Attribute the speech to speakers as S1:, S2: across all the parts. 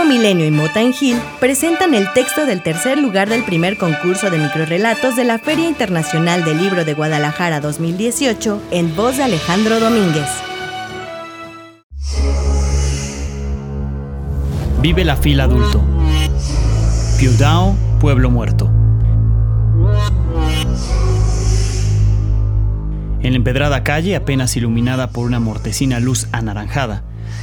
S1: Grupo Milenio y Mota Hill presentan el texto del tercer lugar del primer concurso de microrelatos de la Feria Internacional del Libro de Guadalajara 2018 en voz de Alejandro Domínguez.
S2: Vive la fila adulto. Piudao, Pueblo Muerto. En la empedrada calle, apenas iluminada por una mortecina luz anaranjada,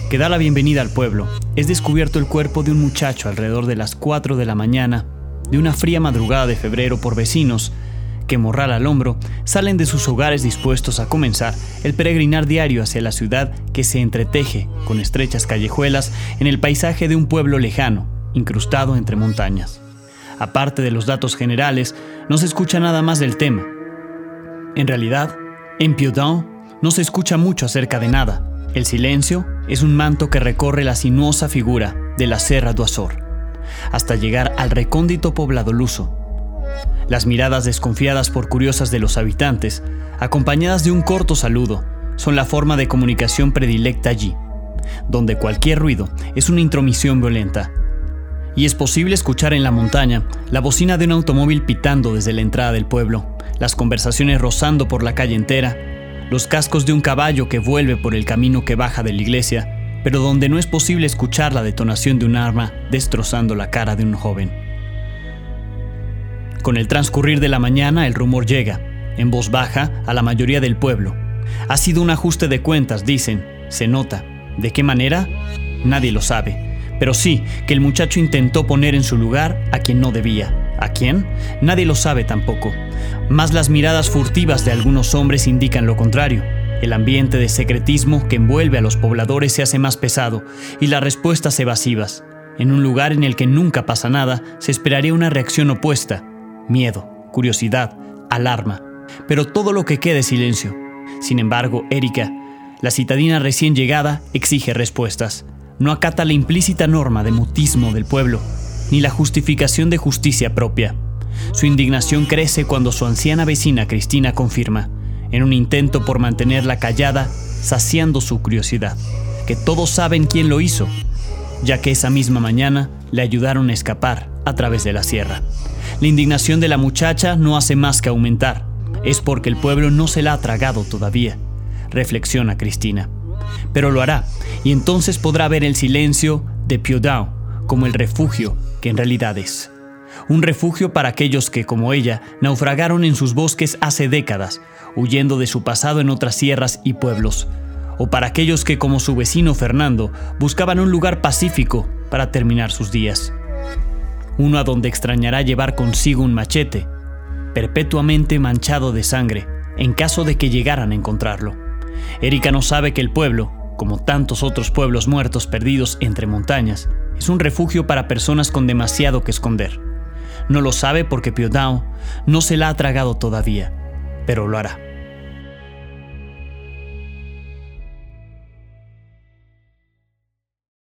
S2: que da la bienvenida al pueblo, es descubierto el cuerpo de un muchacho alrededor de las 4 de la mañana, de una fría madrugada de febrero por vecinos que, morral al hombro, salen de sus hogares dispuestos a comenzar el peregrinar diario hacia la ciudad que se entreteje con estrechas callejuelas en el paisaje de un pueblo lejano, incrustado entre montañas. Aparte de los datos generales, no se escucha nada más del tema. En realidad, en Piedon no se escucha mucho acerca de nada. El silencio es un manto que recorre la sinuosa figura de la Serra do Azor, hasta llegar al recóndito poblado luso. Las miradas desconfiadas por curiosas de los habitantes, acompañadas de un corto saludo, son la forma de comunicación predilecta allí, donde cualquier ruido es una intromisión violenta. Y es posible escuchar en la montaña la bocina de un automóvil pitando desde la entrada del pueblo, las conversaciones rozando por la calle entera, los cascos de un caballo que vuelve por el camino que baja de la iglesia, pero donde no es posible escuchar la detonación de un arma destrozando la cara de un joven. Con el transcurrir de la mañana el rumor llega, en voz baja, a la mayoría del pueblo. Ha sido un ajuste de cuentas, dicen, se nota. ¿De qué manera? Nadie lo sabe. Pero sí que el muchacho intentó poner en su lugar a quien no debía. ¿A quién? Nadie lo sabe tampoco. Más las miradas furtivas de algunos hombres indican lo contrario. El ambiente de secretismo que envuelve a los pobladores se hace más pesado y las respuestas evasivas. En un lugar en el que nunca pasa nada, se esperaría una reacción opuesta. Miedo, curiosidad, alarma. Pero todo lo que quede es silencio. Sin embargo, Erika, la citadina recién llegada, exige respuestas. No acata la implícita norma de mutismo del pueblo ni la justificación de justicia propia. Su indignación crece cuando su anciana vecina Cristina confirma, en un intento por mantenerla callada, saciando su curiosidad, que todos saben quién lo hizo, ya que esa misma mañana le ayudaron a escapar a través de la sierra. La indignación de la muchacha no hace más que aumentar. Es porque el pueblo no se la ha tragado todavía, reflexiona Cristina. Pero lo hará, y entonces podrá ver el silencio de Piodao como el refugio que en realidad es. Un refugio para aquellos que, como ella, naufragaron en sus bosques hace décadas, huyendo de su pasado en otras sierras y pueblos, o para aquellos que, como su vecino Fernando, buscaban un lugar pacífico para terminar sus días. Uno a donde extrañará llevar consigo un machete, perpetuamente manchado de sangre, en caso de que llegaran a encontrarlo. Erika no sabe que el pueblo, como tantos otros pueblos muertos perdidos entre montañas, es un refugio para personas con demasiado que esconder. No lo sabe porque Piodao no se la ha tragado todavía, pero lo hará.